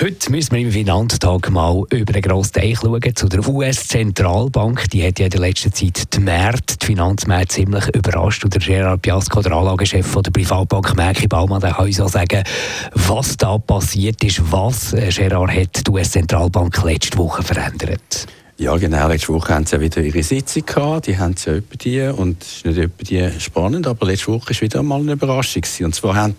Heute müssen wir im Finanztag mal über den grossen Teich schauen zu der US-Zentralbank. Die hat ja in der letzten Zeit die Märkte, die Finanzmärkte ziemlich überrascht. Und der Gerard Piasco, der Anlagechef der Privatbank Merki Baumann, der kann uns auch sagen, was da passiert ist. Was, äh, Gerard, hat die US-Zentralbank letzte Woche verändert? Ja, genau. Letzte Woche haben sie ja wieder ihre Sitzung gehabt. Die haben sie ja etwa die. Und es ist nicht etwa die spannend, aber letzte Woche war wieder einmal eine Überraschung. Gewesen. Und zwar hat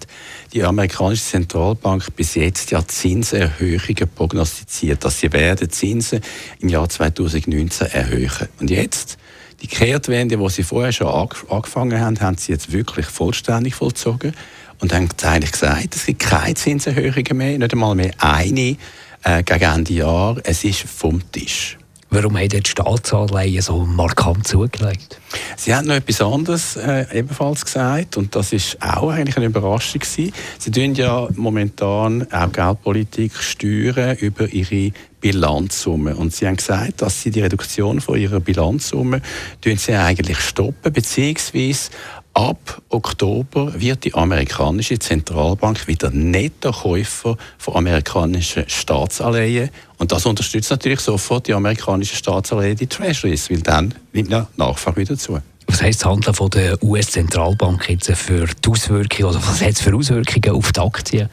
die amerikanische Zentralbank bis jetzt ja Zinserhöhungen prognostiziert, dass sie werden Zinsen im Jahr 2019 erhöhen. Und jetzt, die Kehrtwende, die sie vorher schon angefangen haben, haben sie jetzt wirklich vollständig vollzogen und haben eigentlich gesagt, es gibt keine Zinserhöhungen mehr, nicht einmal mehr eine äh, gegen Ende Jahr. Es ist vom Tisch. Warum haben die Staatsanleihen so markant zugelegt? Sie haben noch etwas anderes äh, ebenfalls gesagt und das ist auch eigentlich eine Überraschung gewesen. Sie tun ja momentan auch Geldpolitik steuern über ihre Bilanzsumme und sie haben gesagt, dass sie die Reduktion von ihrer Bilanzsumme sie eigentlich stoppen beziehungsweise Ab Oktober wird die amerikanische Zentralbank wieder Nettokäufer von amerikanischen Staatsanleihen. Und das unterstützt natürlich sofort die amerikanischen Staatsanleihen, die Treasuries, weil dann nimmt ja Nachfrage wieder zu. Was heisst das Handeln von der US-Zentralbank jetzt für die Auswirkungen, oder was hat es für Auswirkungen auf die Aktien?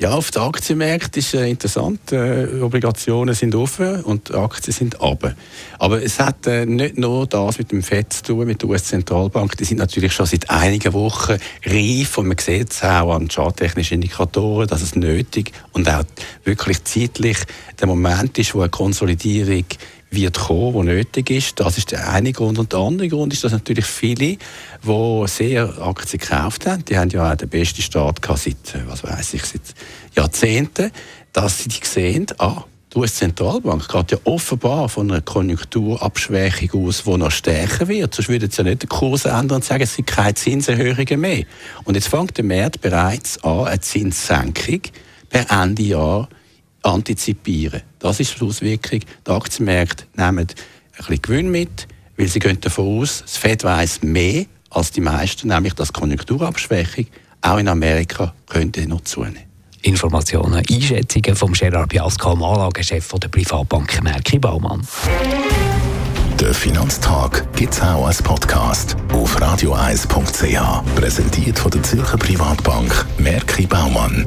Ja, auf den Aktienmärkten ist äh, interessant. Äh, Obligationen sind offen und Aktien sind runter. Aber es hat äh, nicht nur das mit dem FED zu tun, mit der US-Zentralbank. Die sind natürlich schon seit einigen Wochen reif und man sieht es auch an charttechnischen Indikatoren, dass es nötig und auch wirklich zeitlich der Moment ist, wo eine Konsolidierung wird kommen, wo nötig ist. Das ist der eine Grund. Und der andere Grund ist, dass natürlich viele, die sehr Aktien gekauft haben, die haben ja auch den besten Start gehabt seit, äh, was weiß ich, seit Jahrzehnten, dass sie die sehen, ah, die US-Zentralbank geht ja offenbar von einer Konjunkturabschwächung aus, die noch stärker wird. Sonst würde es ja nicht den Kurs ändern und sagen, es sind keine Zinserhöhungen mehr. Und jetzt fängt der Markt bereits an, eine Zinssenkung per Ende Jahr antizipieren. Das ist die Auswirkung. Die Aktienmärkte nehmen ein bisschen Gewinn mit, weil sie gehen davon aus, das Fed weiß mehr als die meisten, nämlich dass die Konjunkturabschwächung auch in Amerika könnte noch zunehmen. Informationen, Einschätzungen vom Gerard Biasco, Anlagechef der Privatbank Merki Baumann. Der Finanztag gibt es auch als Podcast auf radioeis.ch. Präsentiert von der Zürcher Privatbank Merki Baumann.